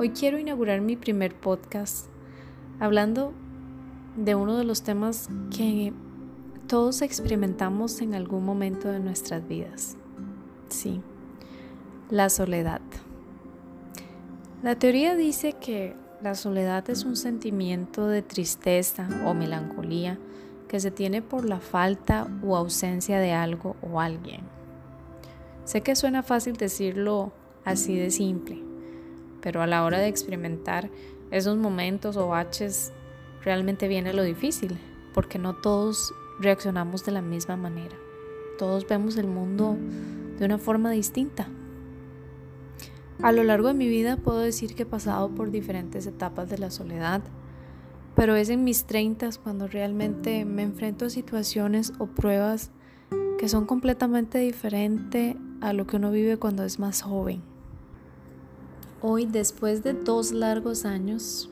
Hoy quiero inaugurar mi primer podcast hablando de uno de los temas que todos experimentamos en algún momento de nuestras vidas. Sí, la soledad. La teoría dice que la soledad es un sentimiento de tristeza o melancolía que se tiene por la falta o ausencia de algo o alguien. Sé que suena fácil decirlo así de simple, pero a la hora de experimentar esos momentos o baches realmente viene lo difícil, porque no todos reaccionamos de la misma manera. Todos vemos el mundo de una forma distinta. A lo largo de mi vida puedo decir que he pasado por diferentes etapas de la soledad, pero es en mis treintas cuando realmente me enfrento a situaciones o pruebas que son completamente diferentes a lo que uno vive cuando es más joven. Hoy, después de dos largos años,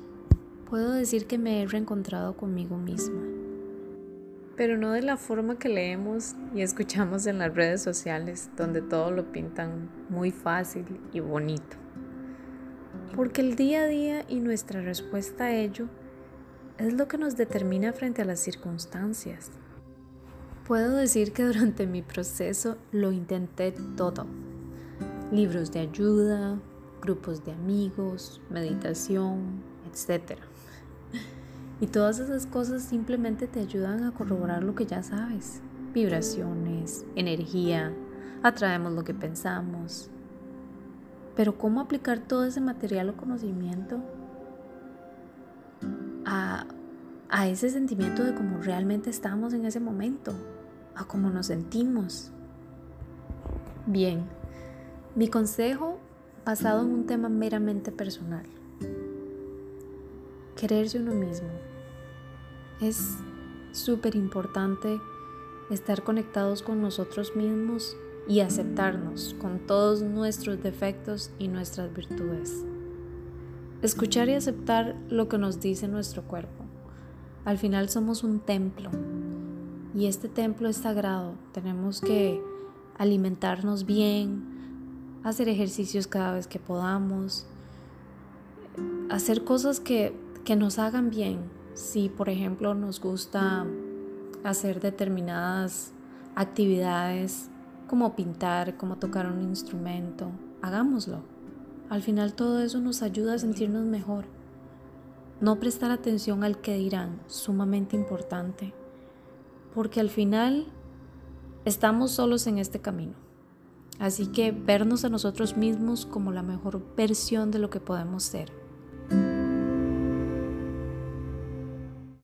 puedo decir que me he reencontrado conmigo misma. Pero no de la forma que leemos y escuchamos en las redes sociales, donde todo lo pintan muy fácil y bonito. Porque el día a día y nuestra respuesta a ello es lo que nos determina frente a las circunstancias. Puedo decir que durante mi proceso lo intenté todo. Libros de ayuda, grupos de amigos, meditación, etc. Y todas esas cosas simplemente te ayudan a corroborar lo que ya sabes. Vibraciones, energía, atraemos lo que pensamos. Pero ¿cómo aplicar todo ese material o conocimiento a, a ese sentimiento de cómo realmente estamos en ese momento? A cómo nos sentimos. Bien, mi consejo basado en un tema meramente personal. Quererse uno mismo. Es súper importante estar conectados con nosotros mismos y aceptarnos con todos nuestros defectos y nuestras virtudes. Escuchar y aceptar lo que nos dice nuestro cuerpo. Al final somos un templo y este templo es sagrado. Tenemos que alimentarnos bien, hacer ejercicios cada vez que podamos, hacer cosas que, que nos hagan bien. Si, por ejemplo, nos gusta hacer determinadas actividades como pintar, como tocar un instrumento, hagámoslo. Al final todo eso nos ayuda a sentirnos mejor. No prestar atención al que dirán, sumamente importante, porque al final estamos solos en este camino. Así que vernos a nosotros mismos como la mejor versión de lo que podemos ser.